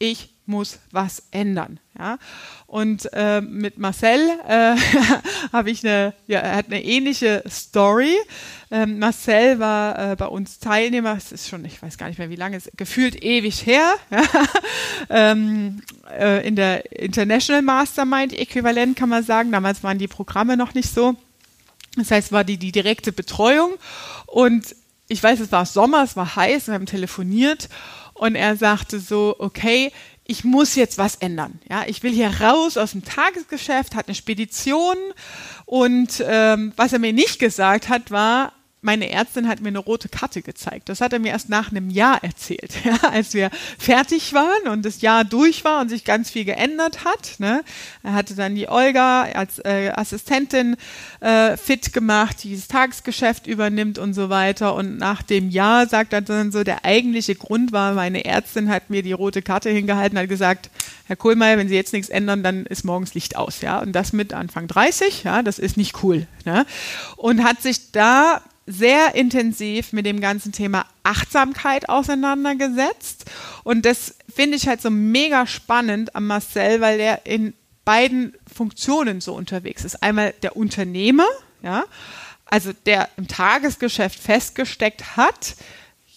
ich muss was ändern. Ja? Und äh, mit Marcel äh, habe ich eine, ja, er hat eine ähnliche Story. Ähm, Marcel war äh, bei uns Teilnehmer, es ist schon, ich weiß gar nicht mehr wie lange, es ist gefühlt ewig her, ja? ähm, äh, in der International Mastermind Äquivalent kann man sagen. Damals waren die Programme noch nicht so. Das heißt, war die, die direkte Betreuung und ich weiß, es war Sommer, es war heiß, wir haben telefoniert und er sagte so, okay, ich muss jetzt was ändern. Ja, ich will hier raus aus dem Tagesgeschäft, hat eine Spedition und ähm, was er mir nicht gesagt hat, war, meine Ärztin hat mir eine rote Karte gezeigt. Das hat er mir erst nach einem Jahr erzählt, ja, als wir fertig waren und das Jahr durch war und sich ganz viel geändert hat. Ne. Er hatte dann die Olga als äh, Assistentin äh, fit gemacht, die das Tagesgeschäft übernimmt und so weiter. Und nach dem Jahr sagt er dann so, der eigentliche Grund war, meine Ärztin hat mir die rote Karte hingehalten, hat gesagt, Herr Kohlmeier, wenn Sie jetzt nichts ändern, dann ist morgens Licht aus. Ja, und das mit Anfang 30, ja, das ist nicht cool. Ne? Und hat sich da sehr intensiv mit dem ganzen Thema Achtsamkeit auseinandergesetzt. Und das finde ich halt so mega spannend am Marcel, weil er in beiden Funktionen so unterwegs ist. Einmal der Unternehmer, ja, also der im Tagesgeschäft festgesteckt hat,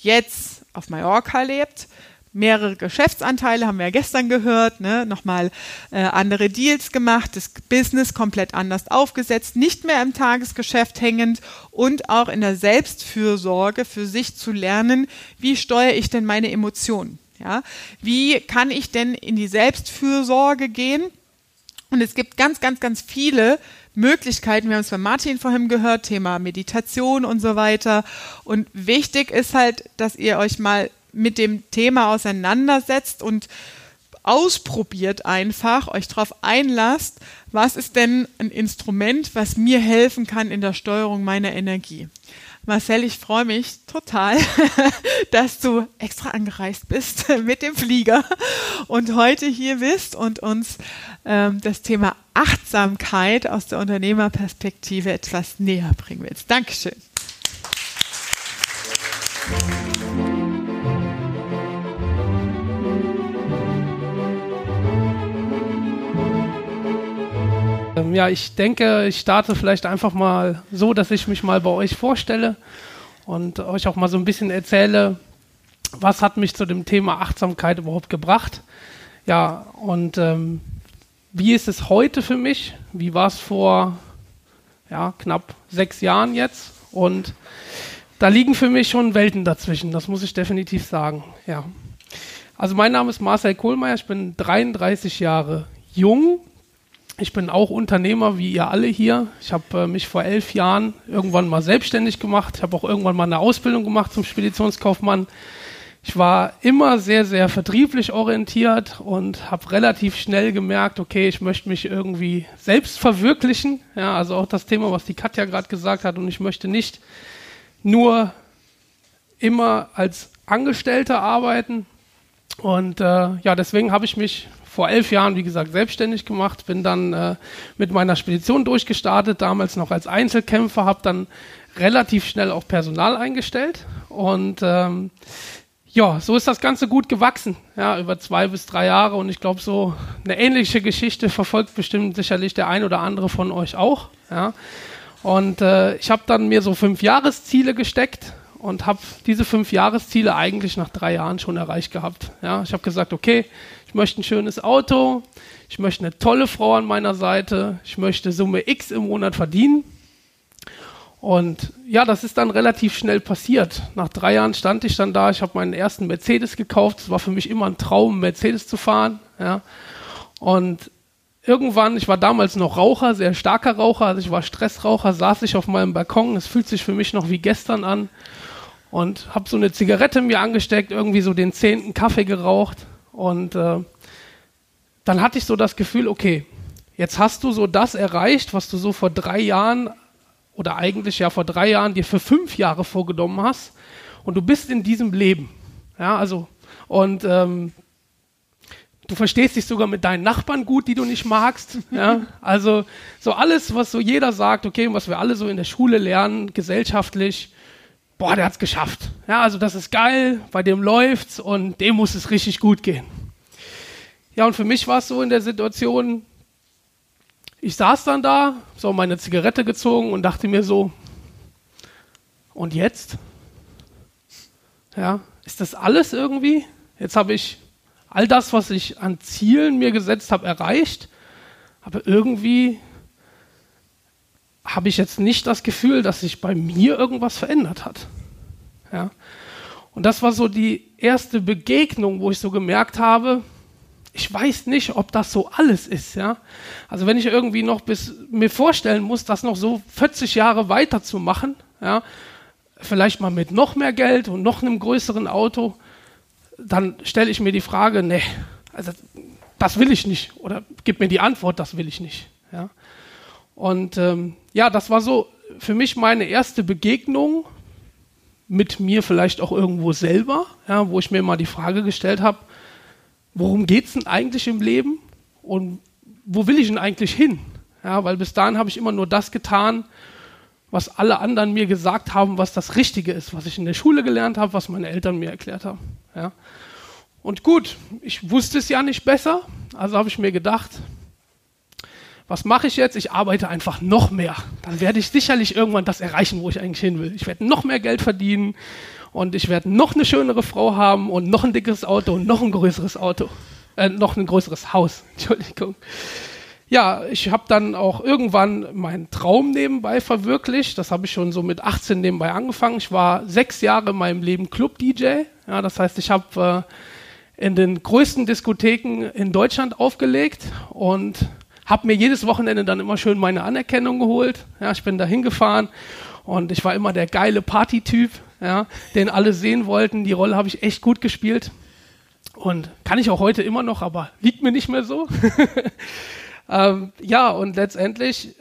jetzt auf Mallorca lebt, mehrere Geschäftsanteile, haben wir ja gestern gehört, ne? nochmal äh, andere Deals gemacht, das Business komplett anders aufgesetzt, nicht mehr im Tagesgeschäft hängend und auch in der Selbstfürsorge für sich zu lernen, wie steuere ich denn meine Emotionen? Ja? Wie kann ich denn in die Selbstfürsorge gehen? Und es gibt ganz, ganz, ganz viele Möglichkeiten. Wir haben es bei Martin vorhin gehört, Thema Meditation und so weiter. Und wichtig ist halt, dass ihr euch mal mit dem Thema auseinandersetzt und ausprobiert einfach, euch darauf einlasst, was ist denn ein Instrument, was mir helfen kann in der Steuerung meiner Energie. Marcel, ich freue mich total, dass du extra angereist bist mit dem Flieger und heute hier bist und uns ähm, das Thema Achtsamkeit aus der Unternehmerperspektive etwas näher bringen willst. Dankeschön. Ähm, ja, ich denke, ich starte vielleicht einfach mal so, dass ich mich mal bei euch vorstelle und euch auch mal so ein bisschen erzähle, was hat mich zu dem Thema Achtsamkeit überhaupt gebracht. Ja, und ähm, wie ist es heute für mich? Wie war es vor ja, knapp sechs Jahren jetzt? Und da liegen für mich schon Welten dazwischen, das muss ich definitiv sagen. Ja. Also mein Name ist Marcel Kohlmeier, ich bin 33 Jahre jung, ich bin auch Unternehmer wie ihr alle hier. Ich habe äh, mich vor elf Jahren irgendwann mal selbstständig gemacht. Ich habe auch irgendwann mal eine Ausbildung gemacht zum Speditionskaufmann. Ich war immer sehr, sehr vertrieblich orientiert und habe relativ schnell gemerkt, okay, ich möchte mich irgendwie selbst verwirklichen. Ja, also auch das Thema, was die Katja gerade gesagt hat. Und ich möchte nicht nur immer als Angestellter arbeiten. Und äh, ja, deswegen habe ich mich vor elf Jahren, wie gesagt, selbstständig gemacht, bin dann äh, mit meiner Spedition durchgestartet, damals noch als Einzelkämpfer, habe dann relativ schnell auch Personal eingestellt und ähm, ja, so ist das Ganze gut gewachsen, ja, über zwei bis drei Jahre und ich glaube, so eine ähnliche Geschichte verfolgt bestimmt sicherlich der ein oder andere von euch auch, ja. Und äh, ich habe dann mir so fünf Jahresziele gesteckt und habe diese fünf Jahresziele eigentlich nach drei Jahren schon erreicht gehabt. Ja, ich habe gesagt, okay, ich möchte ein schönes Auto, ich möchte eine tolle Frau an meiner Seite, ich möchte Summe X im Monat verdienen. Und ja, das ist dann relativ schnell passiert. Nach drei Jahren stand ich dann da, ich habe meinen ersten Mercedes gekauft. Es war für mich immer ein Traum, Mercedes zu fahren. Ja. Und irgendwann, ich war damals noch Raucher, sehr starker Raucher, also ich war Stressraucher, saß ich auf meinem Balkon. Es fühlt sich für mich noch wie gestern an. Und habe so eine Zigarette mir angesteckt, irgendwie so den zehnten Kaffee geraucht und äh, dann hatte ich so das Gefühl, okay, jetzt hast du so das erreicht, was du so vor drei Jahren oder eigentlich ja vor drei Jahren dir für fünf Jahre vorgenommen hast. Und du bist in diesem Leben. Ja, also, und ähm, du verstehst dich sogar mit deinen Nachbarn gut, die du nicht magst. Ja, also so alles, was so jeder sagt, okay, was wir alle so in der Schule lernen, gesellschaftlich, boah, der hat's geschafft. Ja, also das ist geil, bei dem läuft's und dem muss es richtig gut gehen. Ja, und für mich war es so in der Situation, ich saß dann da, so meine Zigarette gezogen und dachte mir so, und jetzt? Ja, ist das alles irgendwie? Jetzt habe ich all das, was ich an Zielen mir gesetzt habe, erreicht, aber irgendwie habe ich jetzt nicht das Gefühl, dass sich bei mir irgendwas verändert hat. Ja. Und das war so die erste Begegnung, wo ich so gemerkt habe, ich weiß nicht, ob das so alles ist, ja. Also wenn ich irgendwie noch bis mir vorstellen muss, das noch so 40 Jahre weiterzumachen, ja, vielleicht mal mit noch mehr Geld und noch einem größeren Auto, dann stelle ich mir die Frage, nee, also das will ich nicht. Oder gib mir die Antwort, das will ich nicht. Ja. Und ähm, ja, das war so für mich meine erste Begegnung mit mir vielleicht auch irgendwo selber, ja, wo ich mir mal die Frage gestellt habe, worum geht es denn eigentlich im Leben und wo will ich denn eigentlich hin? Ja, weil bis dahin habe ich immer nur das getan, was alle anderen mir gesagt haben, was das Richtige ist, was ich in der Schule gelernt habe, was meine Eltern mir erklärt haben. Ja. Und gut, ich wusste es ja nicht besser, also habe ich mir gedacht, was mache ich jetzt? Ich arbeite einfach noch mehr. Dann werde ich sicherlich irgendwann das erreichen, wo ich eigentlich hin will. Ich werde noch mehr Geld verdienen und ich werde noch eine schönere Frau haben und noch ein dickeres Auto und noch ein größeres Auto, äh, noch ein größeres Haus. Entschuldigung. Ja, ich habe dann auch irgendwann meinen Traum nebenbei verwirklicht. Das habe ich schon so mit 18 nebenbei angefangen. Ich war sechs Jahre in meinem Leben Club-DJ. Ja, das heißt, ich habe äh, in den größten Diskotheken in Deutschland aufgelegt und habe mir jedes Wochenende dann immer schön meine Anerkennung geholt. Ja, ich bin da hingefahren und ich war immer der geile Partytyp, ja, den alle sehen wollten. Die Rolle habe ich echt gut gespielt und kann ich auch heute immer noch, aber liegt mir nicht mehr so. ähm, ja, und letztendlich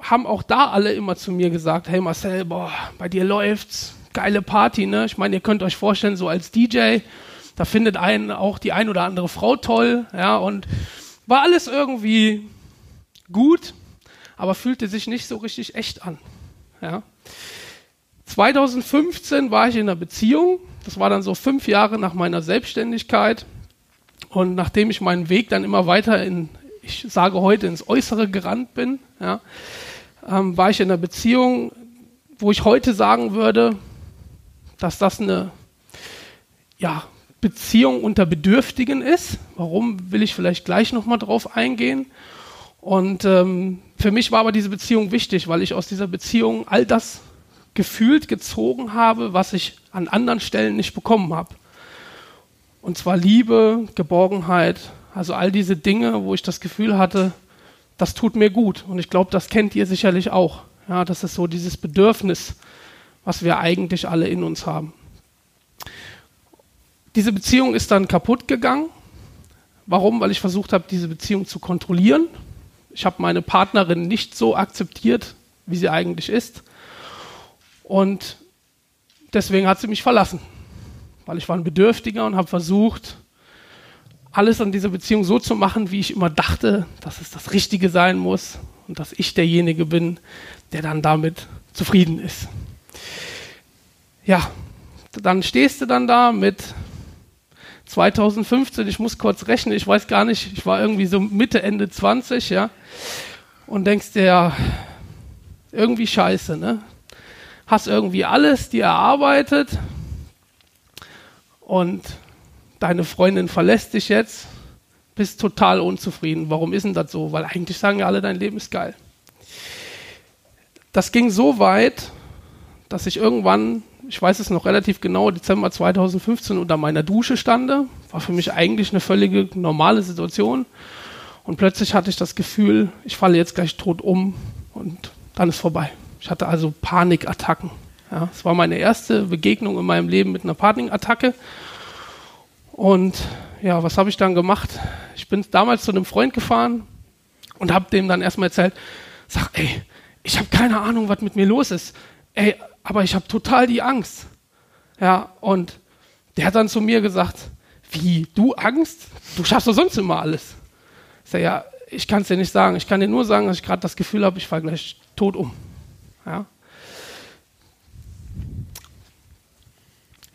haben auch da alle immer zu mir gesagt, hey Marcel, boah, bei dir läuft's, geile Party, ne? Ich meine, ihr könnt euch vorstellen, so als DJ, da findet einen auch die ein oder andere Frau toll, ja, und war alles irgendwie gut, aber fühlte sich nicht so richtig echt an. Ja. 2015 war ich in einer Beziehung. Das war dann so fünf Jahre nach meiner Selbstständigkeit. Und nachdem ich meinen Weg dann immer weiter in, ich sage heute, ins Äußere gerannt bin, ja, ähm, war ich in einer Beziehung, wo ich heute sagen würde, dass das eine ja, Beziehung unter Bedürftigen ist. Warum will ich vielleicht gleich nochmal drauf eingehen? Und ähm, für mich war aber diese Beziehung wichtig, weil ich aus dieser Beziehung all das gefühlt gezogen habe, was ich an anderen Stellen nicht bekommen habe. Und zwar Liebe, Geborgenheit, also all diese Dinge, wo ich das Gefühl hatte, das tut mir gut. Und ich glaube, das kennt ihr sicherlich auch. Ja, das ist so dieses Bedürfnis, was wir eigentlich alle in uns haben. Diese Beziehung ist dann kaputt gegangen. Warum? Weil ich versucht habe, diese Beziehung zu kontrollieren. Ich habe meine Partnerin nicht so akzeptiert, wie sie eigentlich ist. Und deswegen hat sie mich verlassen. Weil ich war ein Bedürftiger und habe versucht, alles an dieser Beziehung so zu machen, wie ich immer dachte, dass es das Richtige sein muss und dass ich derjenige bin, der dann damit zufrieden ist. Ja, dann stehst du dann da mit 2015, ich muss kurz rechnen, ich weiß gar nicht, ich war irgendwie so Mitte, Ende 20, ja, und denkst dir, ja, irgendwie scheiße, ne? Hast irgendwie alles dir erarbeitet und deine Freundin verlässt dich jetzt, bist total unzufrieden. Warum ist denn das so? Weil eigentlich sagen ja alle, dein Leben ist geil. Das ging so weit, dass ich irgendwann ich weiß es noch relativ genau, Dezember 2015 unter meiner Dusche stande. War für mich eigentlich eine völlige normale Situation. Und plötzlich hatte ich das Gefühl, ich falle jetzt gleich tot um und dann ist vorbei. Ich hatte also Panikattacken. Ja, es war meine erste Begegnung in meinem Leben mit einer Panikattacke. Und ja, was habe ich dann gemacht? Ich bin damals zu einem Freund gefahren und habe dem dann erstmal erzählt, sag, ey, ich habe keine Ahnung, was mit mir los ist. Ey, aber ich habe total die Angst. Ja, und der hat dann zu mir gesagt, wie, du Angst? Du schaffst doch sonst immer alles. Ich sage, ja, ich kann es dir nicht sagen. Ich kann dir nur sagen, dass ich gerade das Gefühl habe, ich falle gleich tot um. Ja.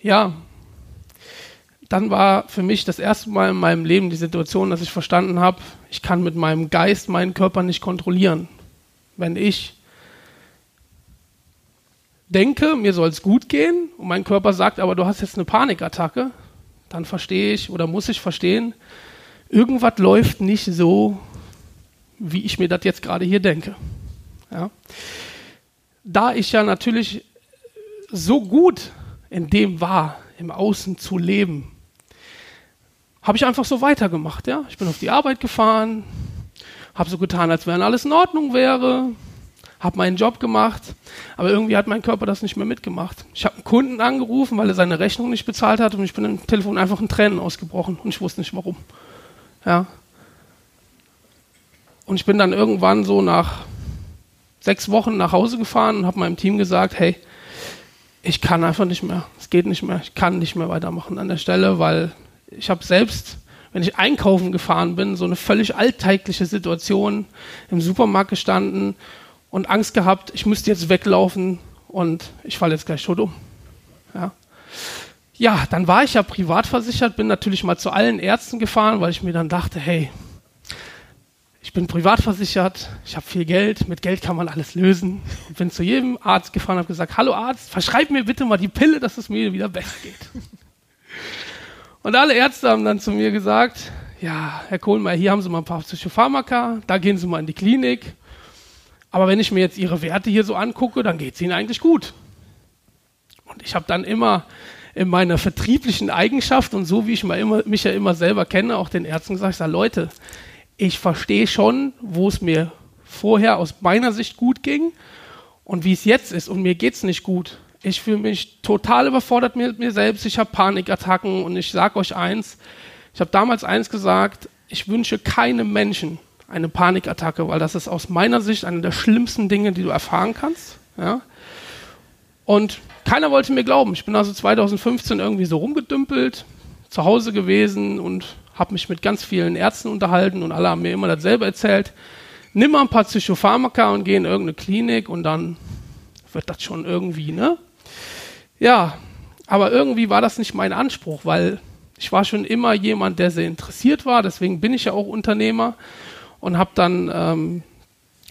ja, dann war für mich das erste Mal in meinem Leben die Situation, dass ich verstanden habe, ich kann mit meinem Geist meinen Körper nicht kontrollieren. Wenn ich denke, mir soll es gut gehen und mein Körper sagt, aber du hast jetzt eine Panikattacke, dann verstehe ich oder muss ich verstehen, irgendwas läuft nicht so, wie ich mir das jetzt gerade hier denke. Ja. Da ich ja natürlich so gut in dem war, im Außen zu leben, habe ich einfach so weitergemacht. Ja? Ich bin auf die Arbeit gefahren, habe so getan, als wenn alles in Ordnung wäre, habe meinen Job gemacht, aber irgendwie hat mein Körper das nicht mehr mitgemacht. Ich habe einen Kunden angerufen, weil er seine Rechnung nicht bezahlt hat und ich bin im Telefon einfach in Tränen ausgebrochen und ich wusste nicht warum. Ja. Und ich bin dann irgendwann so nach sechs Wochen nach Hause gefahren und habe meinem Team gesagt, hey, ich kann einfach nicht mehr, es geht nicht mehr, ich kann nicht mehr weitermachen an der Stelle, weil ich habe selbst, wenn ich einkaufen gefahren bin, so eine völlig alltägliche Situation im Supermarkt gestanden und Angst gehabt, ich müsste jetzt weglaufen und ich falle jetzt gleich tot um. Ja. ja, dann war ich ja privat versichert, bin natürlich mal zu allen Ärzten gefahren, weil ich mir dann dachte, hey, ich bin privat versichert, ich habe viel Geld, mit Geld kann man alles lösen. Und bin zu jedem Arzt gefahren und habe gesagt, hallo Arzt, verschreib mir bitte mal die Pille, dass es mir wieder besser geht. Und alle Ärzte haben dann zu mir gesagt, ja, Herr Kohlmeier, hier haben Sie mal ein paar Psychopharmaka, da gehen Sie mal in die Klinik. Aber wenn ich mir jetzt Ihre Werte hier so angucke, dann geht es Ihnen eigentlich gut. Und ich habe dann immer in meiner vertrieblichen Eigenschaft und so wie ich mich ja immer selber kenne, auch den Ärzten gesagt, ich sage, Leute, ich verstehe schon, wo es mir vorher aus meiner Sicht gut ging und wie es jetzt ist und mir geht es nicht gut. Ich fühle mich total überfordert mit mir selbst. Ich habe Panikattacken und ich sage euch eins. Ich habe damals eins gesagt. Ich wünsche keinem Menschen eine Panikattacke, weil das ist aus meiner Sicht eine der schlimmsten Dinge, die du erfahren kannst. Ja? Und keiner wollte mir glauben. Ich bin also 2015 irgendwie so rumgedümpelt, zu Hause gewesen und habe mich mit ganz vielen Ärzten unterhalten und alle haben mir immer dasselbe erzählt. Nimm mal ein paar Psychopharmaka und geh in irgendeine Klinik und dann wird das schon irgendwie, ne? Ja, aber irgendwie war das nicht mein Anspruch, weil ich war schon immer jemand, der sehr interessiert war. Deswegen bin ich ja auch Unternehmer und habe dann ähm,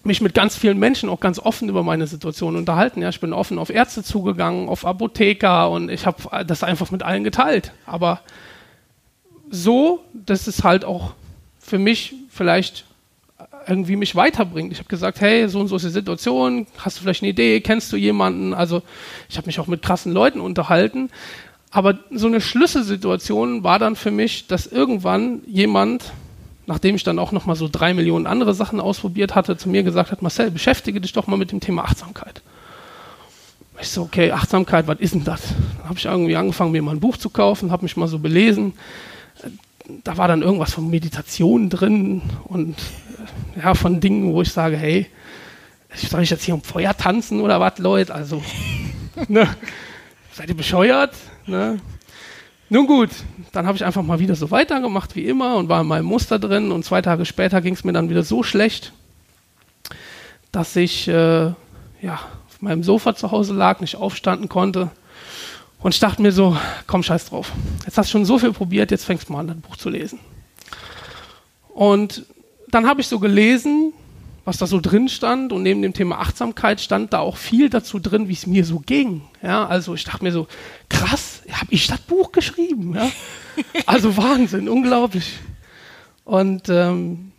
mich mit ganz vielen Menschen auch ganz offen über meine Situation unterhalten. Ja, ich bin offen auf Ärzte zugegangen, auf Apotheker und ich habe das einfach mit allen geteilt. Aber so, dass es halt auch für mich vielleicht irgendwie mich weiterbringt. Ich habe gesagt, hey, so und so ist die Situation, hast du vielleicht eine Idee, kennst du jemanden? Also ich habe mich auch mit krassen Leuten unterhalten. Aber so eine Schlüsselsituation war dann für mich, dass irgendwann jemand, nachdem ich dann auch nochmal so drei Millionen andere Sachen ausprobiert hatte, zu mir gesagt hat, Marcel, beschäftige dich doch mal mit dem Thema Achtsamkeit. Ich so, okay, Achtsamkeit, was ist denn das? Dann habe ich irgendwie angefangen, mir mal ein Buch zu kaufen, habe mich mal so belesen. Da war dann irgendwas von Meditation drin und ja, von Dingen, wo ich sage, hey, soll ich jetzt hier um Feuer tanzen oder was, Leute? Also, ne? seid ihr bescheuert? Ne? Nun gut, dann habe ich einfach mal wieder so weitergemacht wie immer und war in meinem Muster drin und zwei Tage später ging es mir dann wieder so schlecht, dass ich äh, ja, auf meinem Sofa zu Hause lag, nicht aufstanden konnte und ich dachte mir so, komm, scheiß drauf. Jetzt hast du schon so viel probiert, jetzt fängst du mal an, das Buch zu lesen. Und dann habe ich so gelesen, was da so drin stand und neben dem Thema Achtsamkeit stand da auch viel dazu drin, wie es mir so ging. Ja, also ich dachte mir so, krass, habe ich das Buch geschrieben? Ja? Also Wahnsinn, unglaublich. Und ähm,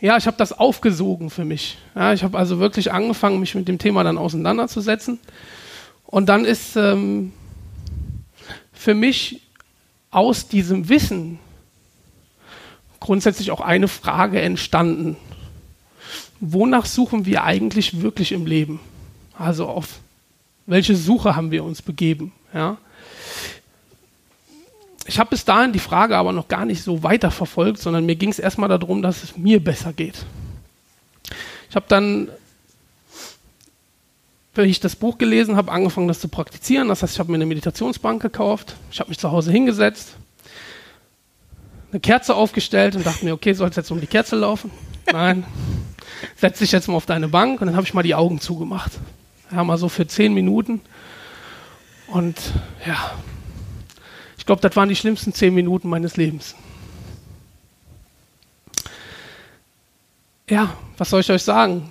ja, ich habe das aufgesogen für mich. Ja, ich habe also wirklich angefangen, mich mit dem Thema dann auseinanderzusetzen. Und dann ist ähm, für mich aus diesem Wissen grundsätzlich auch eine Frage entstanden. Wonach suchen wir eigentlich wirklich im Leben? Also auf welche Suche haben wir uns begeben? Ja? Ich habe bis dahin die Frage aber noch gar nicht so weiter verfolgt, sondern mir ging es erstmal darum, dass es mir besser geht. Ich habe dann, wenn ich das Buch gelesen habe, angefangen, das zu praktizieren. Das heißt, ich habe mir eine Meditationsbank gekauft, ich habe mich zu Hause hingesetzt, eine Kerze aufgestellt und dachte mir, okay, soll es jetzt um die Kerze laufen? Nein. Setz dich jetzt mal auf deine Bank und dann habe ich mal die Augen zugemacht. Ja, mal so für zehn Minuten. Und ja, ich glaube, das waren die schlimmsten zehn Minuten meines Lebens. Ja, was soll ich euch sagen?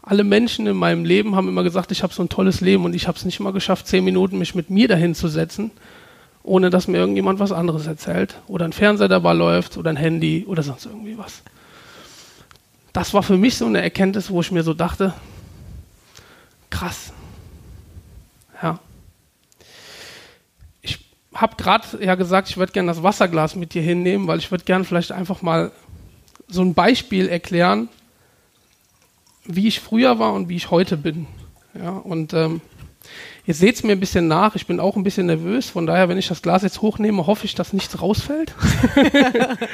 Alle Menschen in meinem Leben haben immer gesagt, ich habe so ein tolles Leben und ich habe es nicht mal geschafft, zehn Minuten mich mit mir dahin zu setzen, ohne dass mir irgendjemand was anderes erzählt oder ein Fernseher dabei läuft oder ein Handy oder sonst irgendwie was. Das war für mich so eine Erkenntnis, wo ich mir so dachte, krass. Ja. Ich habe gerade ja gesagt, ich würde gerne das Wasserglas mit dir hinnehmen, weil ich würde gerne vielleicht einfach mal so ein Beispiel erklären, wie ich früher war und wie ich heute bin. Ja, und ähm, ihr seht es mir ein bisschen nach, ich bin auch ein bisschen nervös, von daher, wenn ich das Glas jetzt hochnehme, hoffe ich, dass nichts rausfällt.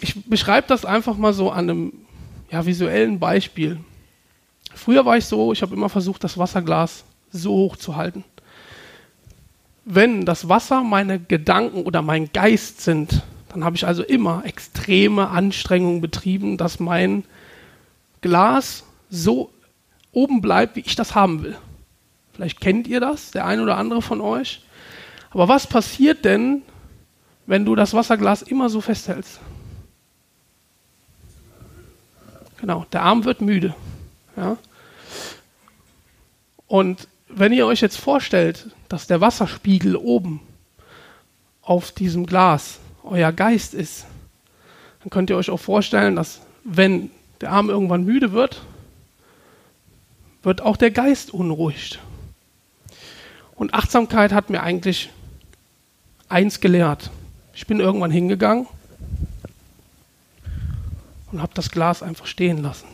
ich beschreibe das einfach mal so an einem ja, visuellen Beispiel. Früher war ich so, ich habe immer versucht, das Wasserglas so hoch zu halten. Wenn das Wasser meine Gedanken oder mein Geist sind, dann habe ich also immer extreme Anstrengungen betrieben, dass mein Glas so oben bleibt, wie ich das haben will. Vielleicht kennt ihr das, der ein oder andere von euch. Aber was passiert denn, wenn du das Wasserglas immer so festhältst? Genau, der Arm wird müde. Ja? Und wenn ihr euch jetzt vorstellt, dass der Wasserspiegel oben auf diesem Glas euer Geist ist, dann könnt ihr euch auch vorstellen, dass wenn der Arm irgendwann müde wird, wird auch der Geist unruhig. Und Achtsamkeit hat mir eigentlich eins gelehrt. Ich bin irgendwann hingegangen und habe das Glas einfach stehen lassen.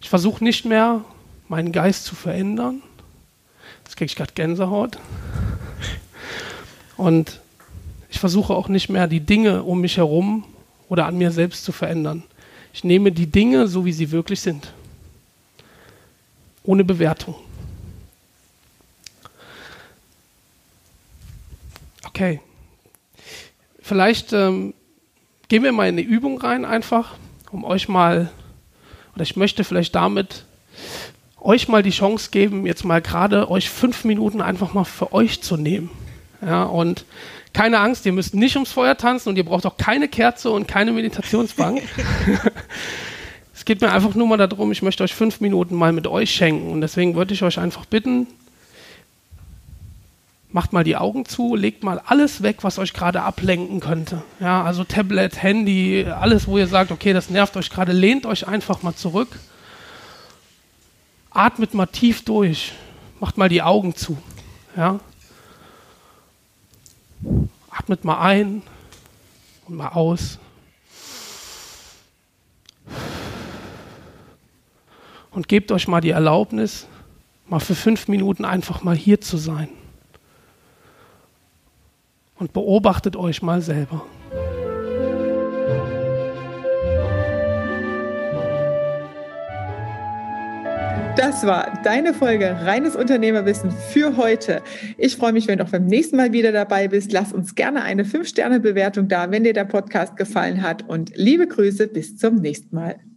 Ich versuche nicht mehr, meinen Geist zu verändern. Jetzt kriege ich gerade Gänsehaut. Und ich versuche auch nicht mehr, die Dinge um mich herum oder an mir selbst zu verändern. Ich nehme die Dinge so, wie sie wirklich sind. Ohne Bewertung. Okay. Vielleicht ähm, gehen wir mal in eine Übung rein, einfach, um euch mal, oder ich möchte vielleicht damit euch mal die Chance geben, jetzt mal gerade euch fünf Minuten einfach mal für euch zu nehmen. Ja, und keine Angst, ihr müsst nicht ums Feuer tanzen und ihr braucht auch keine Kerze und keine Meditationsbank. es geht mir einfach nur mal darum, ich möchte euch fünf Minuten mal mit euch schenken und deswegen würde ich euch einfach bitten, macht mal die Augen zu, legt mal alles weg, was euch gerade ablenken könnte. Ja, also Tablet, Handy, alles, wo ihr sagt, okay, das nervt euch gerade, lehnt euch einfach mal zurück. Atmet mal tief durch, macht mal die Augen zu. Ja, Atmet mal ein und mal aus. Und gebt euch mal die Erlaubnis, mal für fünf Minuten einfach mal hier zu sein. Und beobachtet euch mal selber. Das war deine Folge Reines Unternehmerwissen für heute. Ich freue mich, wenn du auch beim nächsten Mal wieder dabei bist. Lass uns gerne eine 5-Sterne-Bewertung da, wenn dir der Podcast gefallen hat. Und liebe Grüße, bis zum nächsten Mal.